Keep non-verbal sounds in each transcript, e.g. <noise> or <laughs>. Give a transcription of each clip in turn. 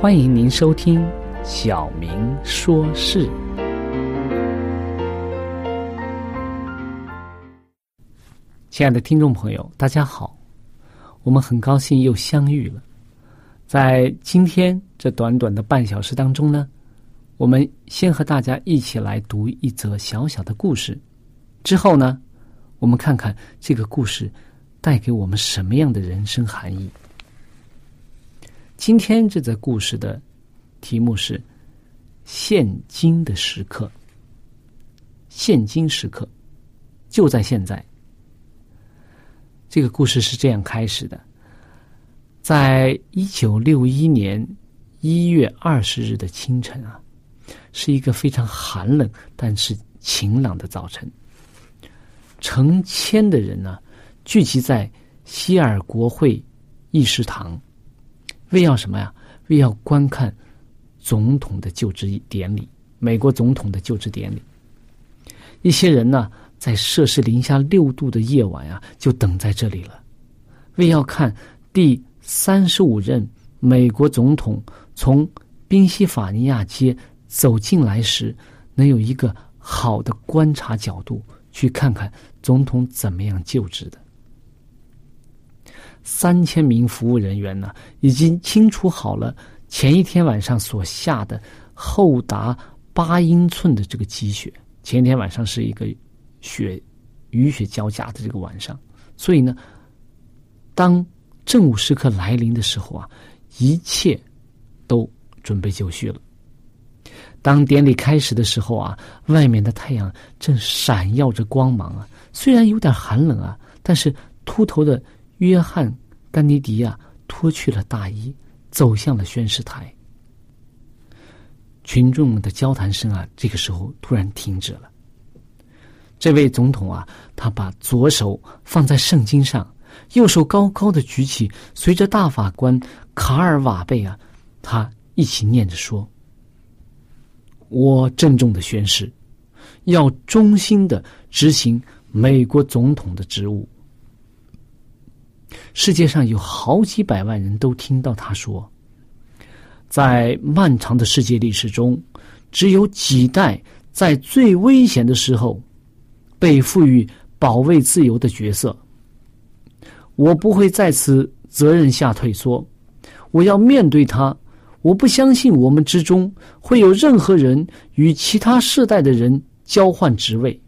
欢迎您收听《小明说事》。亲爱的听众朋友，大家好，我们很高兴又相遇了。在今天这短短的半小时当中呢，我们先和大家一起来读一则小小的故事，之后呢，我们看看这个故事带给我们什么样的人生含义。今天这则故事的题目是“现今的时刻”。现今时刻，就在现在。这个故事是这样开始的：在一九六一年一月二十日的清晨啊，是一个非常寒冷但是晴朗的早晨。成千的人呢，聚集在希尔国会议事堂。为要什么呀？为要观看总统的就职典礼，美国总统的就职典礼。一些人呢，在摄氏零下六度的夜晚呀，就等在这里了，为要看第三十五任美国总统从宾夕法尼亚街走进来时，能有一个好的观察角度，去看看总统怎么样就职的。三千名服务人员呢，已经清除好了前一天晚上所下的厚达八英寸的这个积雪。前一天晚上是一个雪雨雪交加的这个晚上，所以呢，当正午时刻来临的时候啊，一切都准备就绪了。当典礼开始的时候啊，外面的太阳正闪耀着光芒啊，虽然有点寒冷啊，但是秃头的。约翰·甘尼迪亚脱去了大衣，走向了宣誓台。群众们的交谈声啊，这个时候突然停止了。这位总统啊，他把左手放在圣经上，右手高高的举起，随着大法官卡尔瓦贝啊，他一起念着说：“我郑重的宣誓，要忠心的执行美国总统的职务。”世界上有好几百万人都听到他说，在漫长的世界历史中，只有几代在最危险的时候被赋予保卫自由的角色。我不会在此责任下退缩，我要面对他。我不相信我们之中会有任何人与其他世代的人交换职位。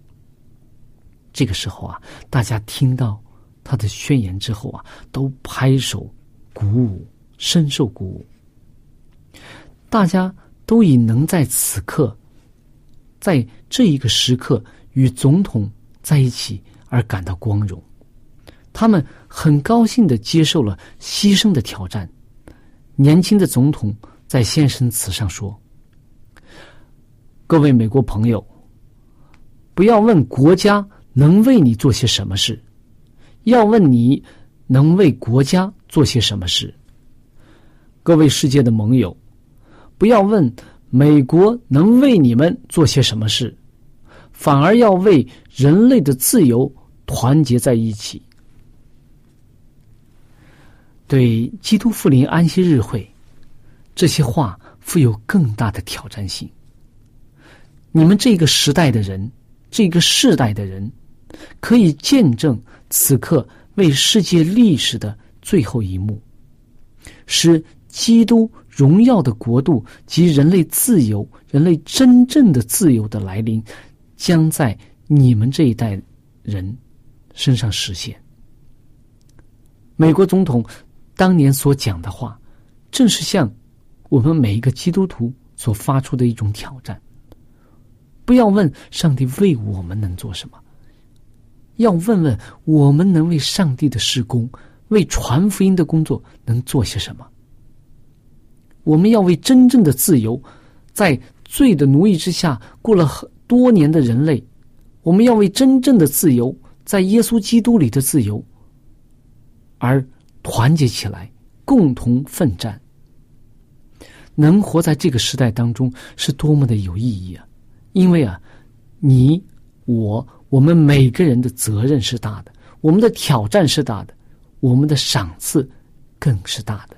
这个时候啊，大家听到。他的宣言之后啊，都拍手鼓舞，深受鼓舞。大家都以能在此刻，在这一个时刻与总统在一起而感到光荣。他们很高兴的接受了牺牲的挑战。年轻的总统在献身词上说：“各位美国朋友，不要问国家能为你做些什么事，要问你能为国家做些什么事。各位世界的盟友，不要问美国能为你们做些什么事，反而要为人类的自由团结在一起。”对基督复临安息日会，这些话富有更大的挑战性。你们这个时代的人，这个世代的人，可以见证此刻为世界历史的最后一幕，使基督荣耀的国度及人类自由、人类真正的自由的来临，将在你们这一代人身上实现。美国总统。当年所讲的话，正是向我们每一个基督徒所发出的一种挑战。不要问上帝为我们能做什么，要问问我们能为上帝的施工、为传福音的工作能做些什么。我们要为真正的自由，在罪的奴役之下过了很多年的人类，我们要为真正的自由，在耶稣基督里的自由而。团结起来，共同奋战。能活在这个时代当中，是多么的有意义啊！因为啊，你、我、我们每个人的责任是大的，我们的挑战是大的，我们的赏赐更是大的。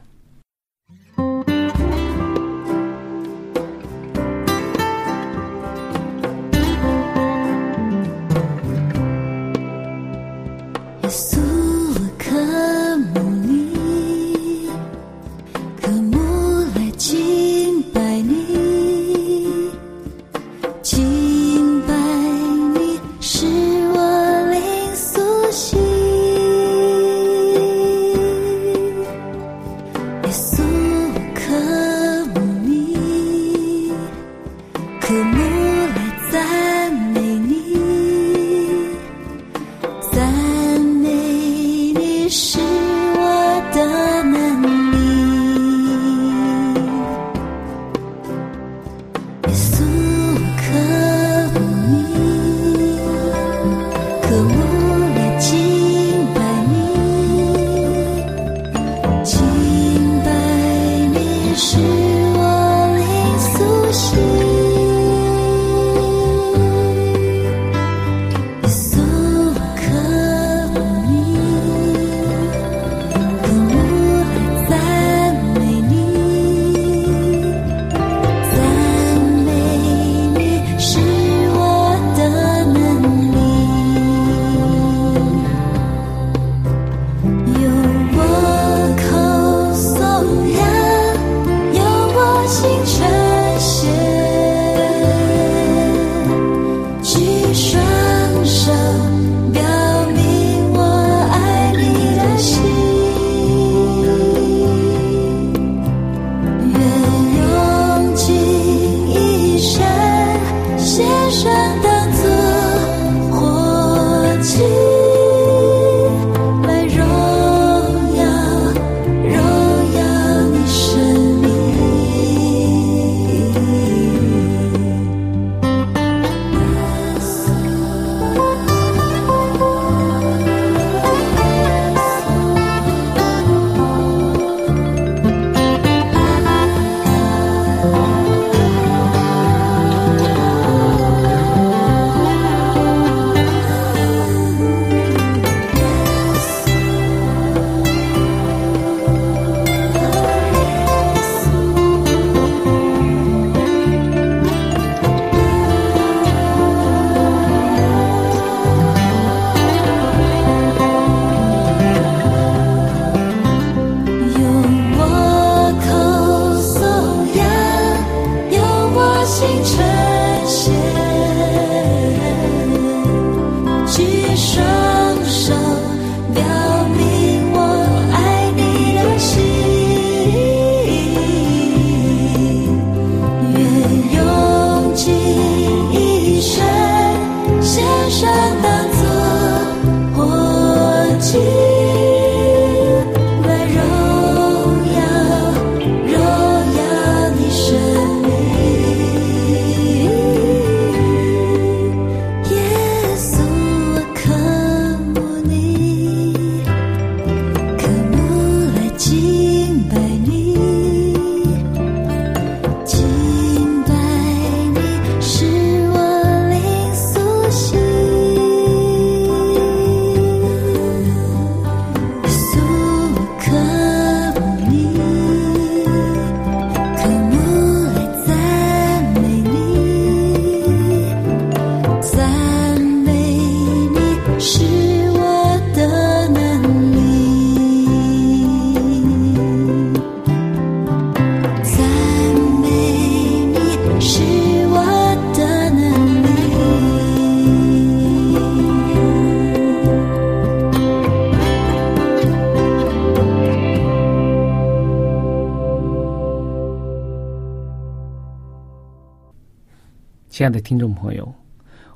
亲爱的听众朋友，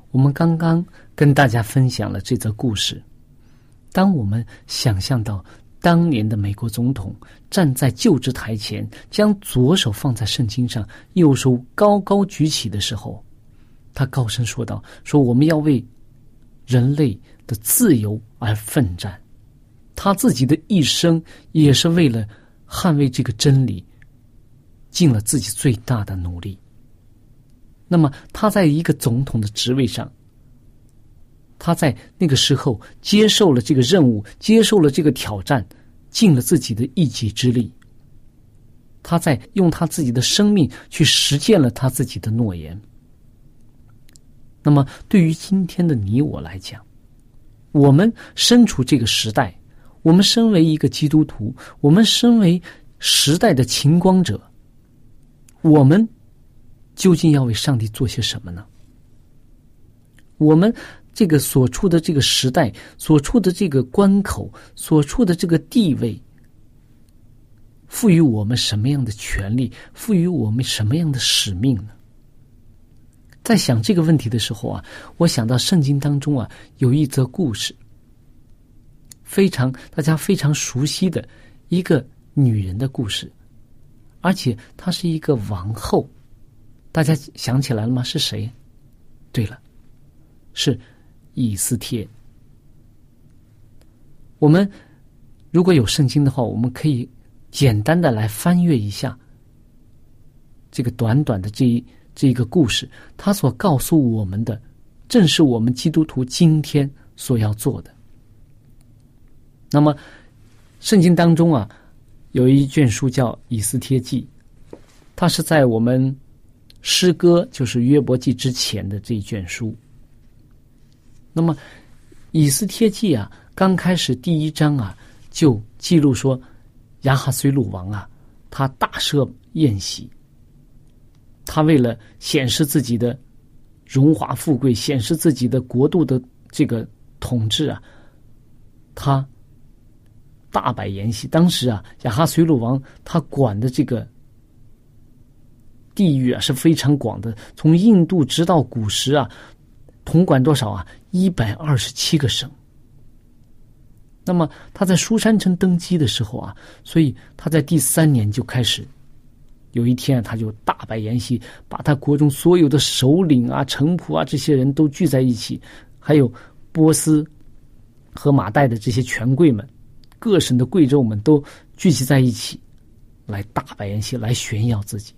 我们刚刚跟大家分享了这则故事。当我们想象到当年的美国总统站在就职台前，将左手放在圣经上，右手高高举起的时候，他高声说道：“说我们要为人类的自由而奋战。”他自己的一生也是为了捍卫这个真理，尽了自己最大的努力。那么，他在一个总统的职位上，他在那个时候接受了这个任务，接受了这个挑战，尽了自己的一己之力。他在用他自己的生命去实践了他自己的诺言。那么，对于今天的你我来讲，我们身处这个时代。我们身为一个基督徒，我们身为时代的晴光者，我们究竟要为上帝做些什么呢？我们这个所处的这个时代，所处的这个关口，所处的这个地位，赋予我们什么样的权利？赋予我们什么样的使命呢？在想这个问题的时候啊，我想到圣经当中啊，有一则故事。非常大家非常熟悉的一个女人的故事，而且她是一个王后，大家想起来了吗？是谁？对了，是以斯帖。我们如果有圣经的话，我们可以简单的来翻阅一下这个短短的这一这一个故事，它所告诉我们的，正是我们基督徒今天所要做的。那么，圣经当中啊，有一卷书叫《以斯帖记》，它是在我们诗歌就是约伯记之前的这一卷书。那么，《以斯帖记》啊，刚开始第一章啊，就记录说，亚哈随鲁王啊，他大设宴席，他为了显示自己的荣华富贵，显示自己的国度的这个统治啊，他。大摆筵席，当时啊，亚哈随鲁王他管的这个地域啊是非常广的，从印度直到古时啊，统管多少啊？一百二十七个省。那么他在书山城登基的时候啊，所以他在第三年就开始，有一天他就大摆筵席，把他国中所有的首领啊、臣仆啊这些人都聚在一起，还有波斯和马代的这些权贵们。各省的贵胄们都聚集在一起，来大摆筵席，来炫耀自己。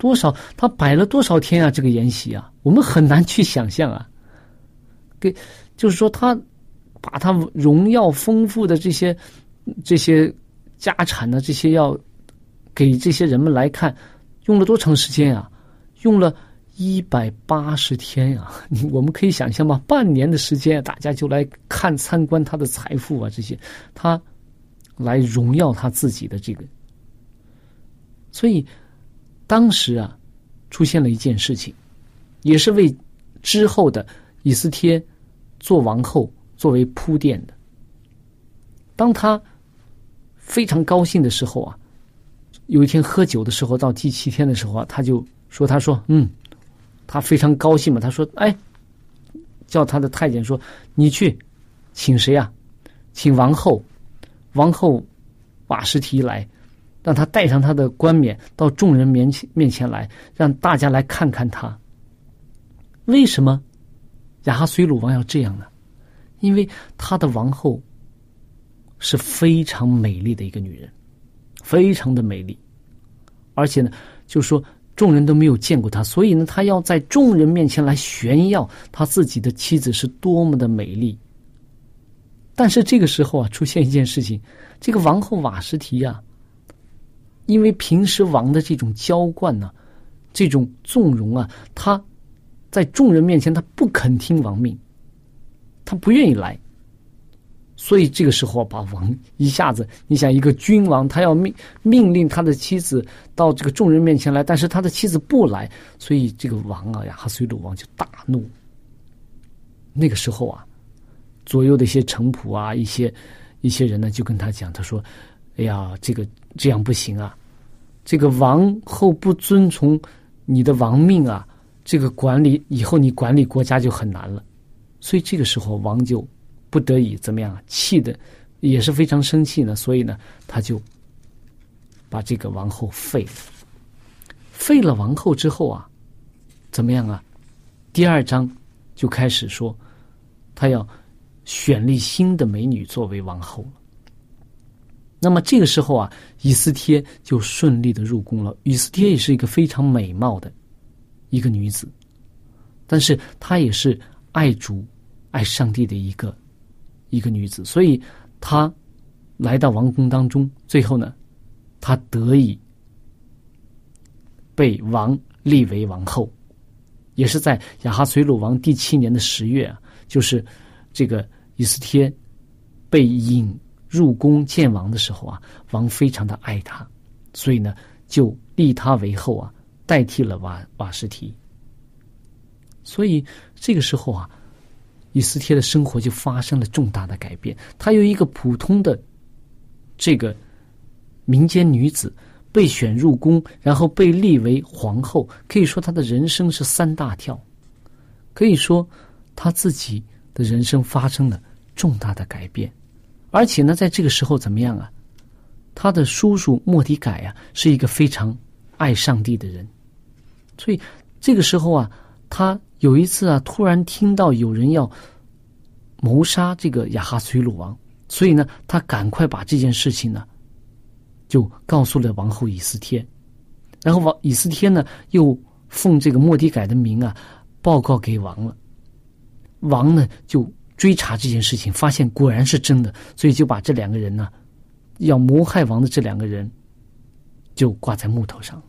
多少他摆了多少天啊？这个筵席啊，我们很难去想象啊。给，就是说他把他荣耀丰富的这些这些家产呢，这些要给这些人们来看，用了多长时间啊？用了。一百八十天 <laughs> 呀，我们可以想象吗？半年的时间，大家就来看参观他的财富啊，这些他来荣耀他自己的这个。所以当时啊，出现了一件事情，也是为之后的以斯帖做王后作为铺垫的。当他非常高兴的时候啊，有一天喝酒的时候，到第七天的时候啊，他就说：“他说，嗯。”他非常高兴嘛，他说：“哎，叫他的太监说，你去，请谁呀？请王后，王后瓦什提来，让他带上他的冠冕到众人面前面前来，让大家来看看他。为什么亚哈随鲁王要这样呢？因为他的王后是非常美丽的一个女人，非常的美丽，而且呢，就说。”众人都没有见过他，所以呢，他要在众人面前来炫耀他自己的妻子是多么的美丽。但是这个时候啊，出现一件事情，这个王后瓦什提呀，因为平时王的这种娇惯呢，这种纵容啊，他在众人面前他不肯听王命，他不愿意来。所以这个时候，把王一下子，你想一个君王，他要命命令他的妻子到这个众人面前来，但是他的妻子不来，所以这个王啊，亚哈随鲁王就大怒。那个时候啊，左右的一些臣仆啊，一些一些人呢，就跟他讲，他说：“哎呀，这个这样不行啊，这个王后不遵从你的王命啊，这个管理以后你管理国家就很难了。所以这个时候王就不得已怎么样啊？气的也是非常生气呢。所以呢，他就把这个王后废了。废了王后之后啊，怎么样啊？第二章就开始说，他要选立新的美女作为王后了。那么这个时候啊，以斯帖就顺利的入宫了。以斯帖也是一个非常美貌的一个女子，但是她也是爱主、爱上帝的一个一个女子，所以她来到王宫当中，最后呢，她得以被王立为王后，也是在亚哈随鲁王第七年的十月啊，就是这个以斯帖被引。入宫见王的时候啊，王非常的爱他，所以呢，就立他为后啊，代替了瓦瓦什提。所以这个时候啊，以斯帖的生活就发生了重大的改变。她由一个普通的这个民间女子被选入宫，然后被立为皇后，可以说她的人生是三大跳，可以说她自己的人生发生了重大的改变。而且呢，在这个时候怎么样啊？他的叔叔莫迪改呀，是一个非常爱上帝的人，所以这个时候啊，他有一次啊，突然听到有人要谋杀这个亚哈随鲁王，所以呢，他赶快把这件事情呢，就告诉了王后以斯帖，然后王以斯帖呢，又奉这个莫迪改的名啊，报告给王了，王呢就。追查这件事情，发现果然是真的，所以就把这两个人呢，要谋害王的这两个人，就挂在木头上。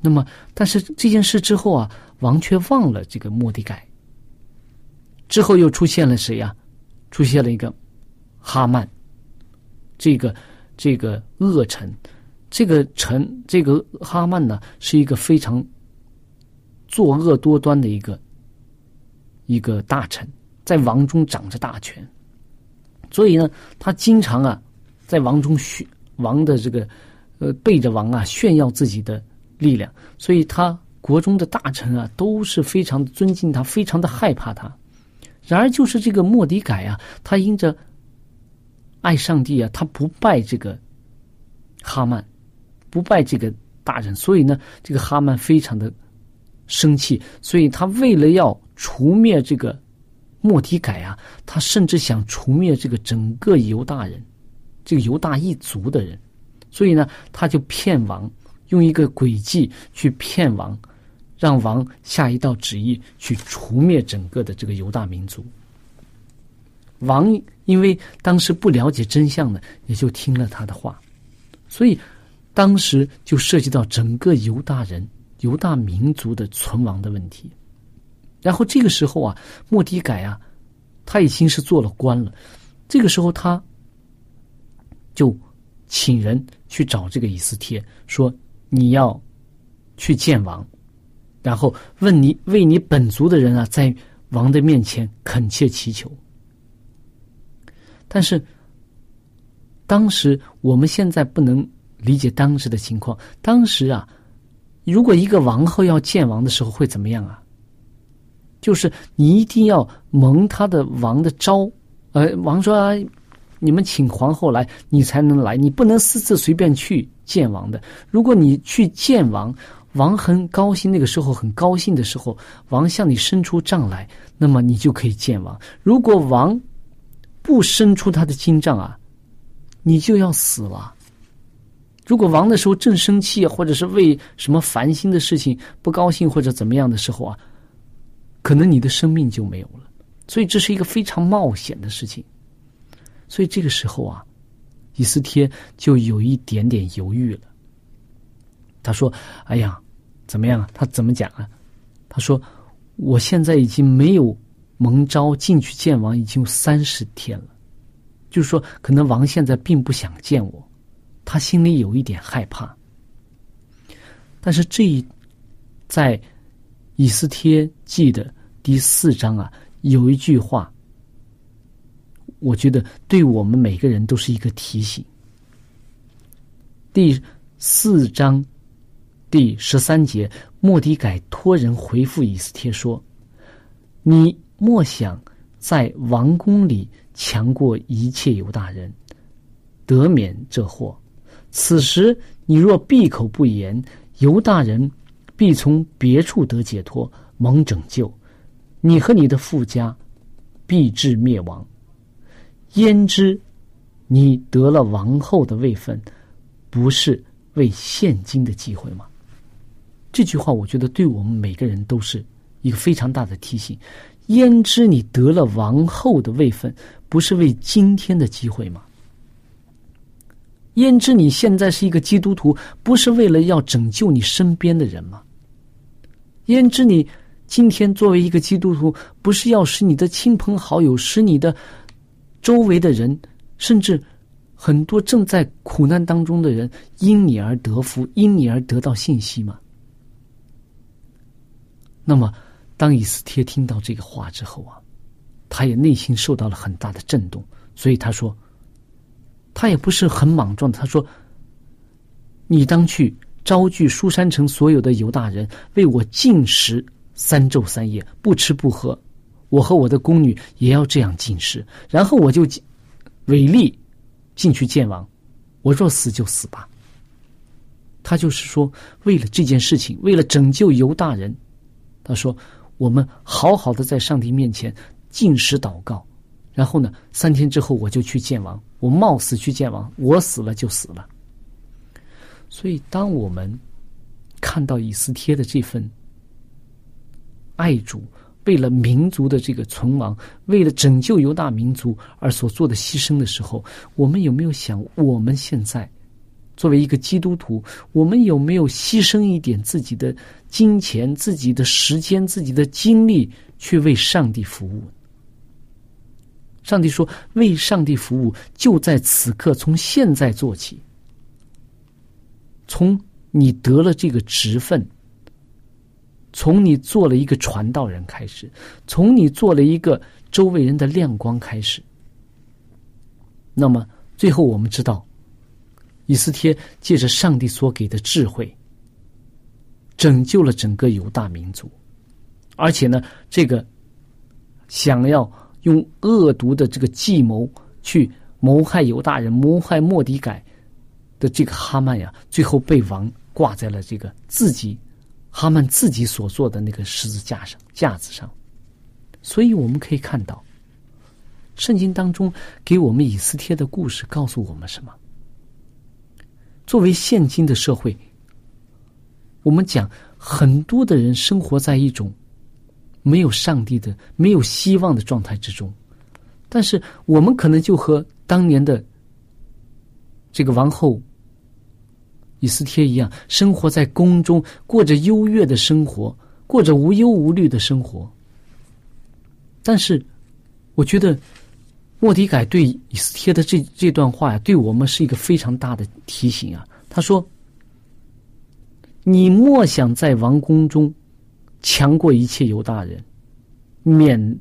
那么，但是这件事之后啊，王却忘了这个莫迪改。之后又出现了谁呀？出现了一个哈曼，这个这个恶臣，这个臣这个哈曼呢，是一个非常作恶多端的一个。一个大臣在王中掌着大权，所以呢，他经常啊在王中炫王的这个呃背着王啊炫耀自己的力量，所以他国中的大臣啊都是非常尊敬他，非常的害怕他。然而，就是这个莫迪改啊，他因着爱上帝啊，他不拜这个哈曼，不拜这个大人，所以呢，这个哈曼非常的生气，所以他为了要。除灭这个莫提改啊，他甚至想除灭这个整个犹大人，这个犹大一族的人，所以呢，他就骗王，用一个诡计去骗王，让王下一道旨意去除灭整个的这个犹大民族。王因为当时不了解真相呢，也就听了他的话，所以当时就涉及到整个犹大人、犹大民族的存亡的问题。然后这个时候啊，莫迪改啊，他已经是做了官了。这个时候他就请人去找这个以斯帖，说你要去见王，然后问你为你本族的人啊，在王的面前恳切祈求。但是当时我们现在不能理解当时的情况。当时啊，如果一个王后要见王的时候会怎么样啊？就是你一定要蒙他的王的招，呃，王说，你们请皇后来，你才能来，你不能私自随便去见王的。如果你去见王，王很高兴，那个时候很高兴的时候，王向你伸出杖来，那么你就可以见王。如果王不伸出他的金杖啊，你就要死了。如果王的时候正生气，或者是为什么烦心的事情不高兴，或者怎么样的时候啊。可能你的生命就没有了，所以这是一个非常冒险的事情。所以这个时候啊，以斯帖就有一点点犹豫了。他说：“哎呀，怎么样啊？他怎么讲啊？他说：我现在已经没有蒙召进去见王，已经有三十天了。就是说，可能王现在并不想见我，他心里有一点害怕。但是这一在。”以斯帖记的第四章啊，有一句话，我觉得对我们每个人都是一个提醒。第四章第十三节，莫迪改托人回复以斯帖说：“你莫想在王宫里强过一切犹大人，得免这祸。此时你若闭口不言，犹大人必从别处得解脱，蒙拯救。你和你的富家必至灭亡。焉知你得了王后的位分，不是为现今的机会吗？”这句话，我觉得对我们每个人都是一个非常大的提醒。焉知你得了王后的位分，不是为今天的机会吗？焉知你现在是一个基督徒，不是为了要拯救你身边的人吗？焉知你今天作为一个基督徒，不是要使你的亲朋好友、使你的周围的人，甚至很多正在苦难当中的人，因你而得福，因你而得到信息吗？那么，当以斯帖听到这个话之后啊，他也内心受到了很大的震动，所以他说，他也不是很莽撞。他说：“你当去招聚书山城所有的犹大人，为我进食三昼三夜，不吃不喝。我和我的宫女也要这样进食。然后我就违例进去见王。我若死就死吧。”他就是说，为了这件事情，为了拯救犹大人。他说：“我们好好的在上帝面前进食祷告，然后呢，三天之后我就去见王。我冒死去见王，我死了就死了。所以，当我们看到以斯帖的这份爱主，为了民族的这个存亡，为了拯救犹大民族而所做的牺牲的时候，我们有没有想，我们现在？”作为一个基督徒，我们有没有牺牲一点自己的金钱、自己的时间、自己的精力，去为上帝服务？上帝说：“为上帝服务，就在此刻，从现在做起。从你得了这个职分，从你做了一个传道人开始，从你做了一个周围人的亮光开始。那么，最后我们知道。”以斯帖借着上帝所给的智慧，拯救了整个犹大民族，而且呢，这个想要用恶毒的这个计谋去谋害犹大人、谋害莫迪改的这个哈曼呀，最后被王挂在了这个自己哈曼自己所做的那个十字架上架子上。所以我们可以看到，圣经当中给我们以斯帖的故事告诉我们什么？作为现今的社会，我们讲很多的人生活在一种没有上帝的、没有希望的状态之中，但是我们可能就和当年的这个王后以斯帖一样，生活在宫中，过着优越的生活，过着无忧无虑的生活。但是，我觉得。莫迪改对以斯帖的这这段话呀，对我们是一个非常大的提醒啊。他说：“你莫想在王宫中强过一切犹大人，免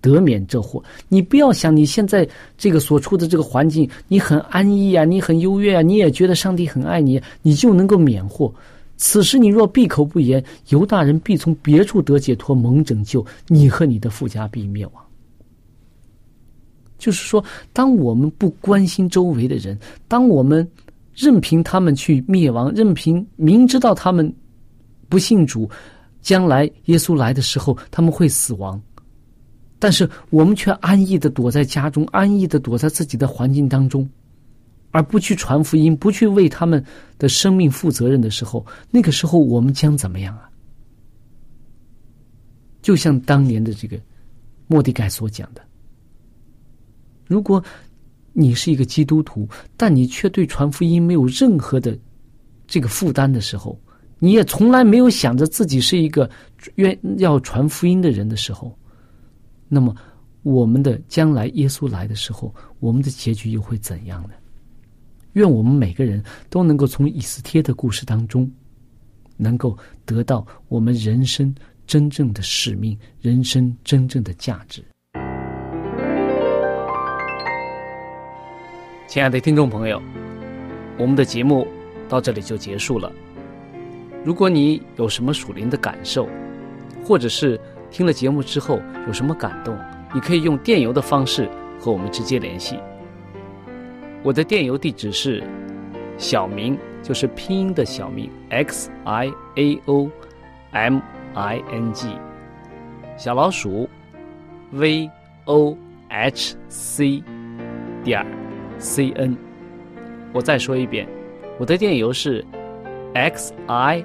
得免这祸。你不要想你现在这个所处的这个环境，你很安逸啊，你很优越啊，你也觉得上帝很爱你，你就能够免祸。此时你若闭口不言，犹大人必从别处得解脱，蒙拯救，你和你的富家必灭亡。”就是说，当我们不关心周围的人，当我们任凭他们去灭亡，任凭明知道他们不信主，将来耶稣来的时候他们会死亡，但是我们却安逸的躲在家中，安逸的躲在自己的环境当中，而不去传福音，不去为他们的生命负责任的时候，那个时候我们将怎么样啊？就像当年的这个莫迪盖所讲的。如果你是一个基督徒，但你却对传福音没有任何的这个负担的时候，你也从来没有想着自己是一个愿要传福音的人的时候，那么我们的将来耶稣来的时候，我们的结局又会怎样呢？愿我们每个人都能够从以斯帖的故事当中，能够得到我们人生真正的使命，人生真正的价值。亲爱的听众朋友，我们的节目到这里就结束了。如果你有什么属灵的感受，或者是听了节目之后有什么感动，你可以用电邮的方式和我们直接联系。我的电邮地址是小明，就是拼音的小明 x i a o m i n g，小老鼠 v o h c 点 c n。我再说一遍，我的电邮是 x i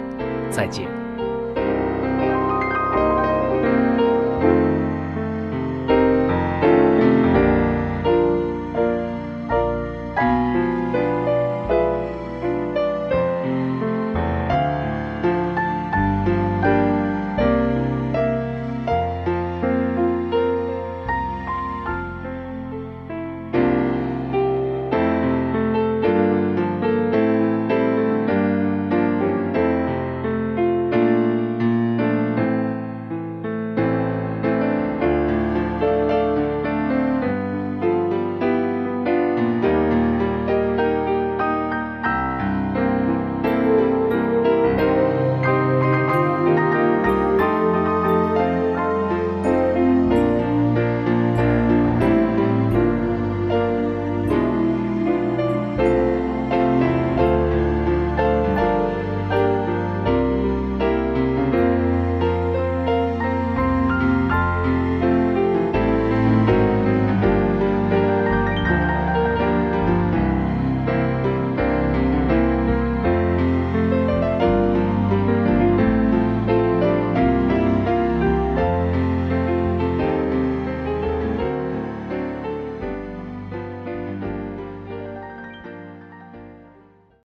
再见。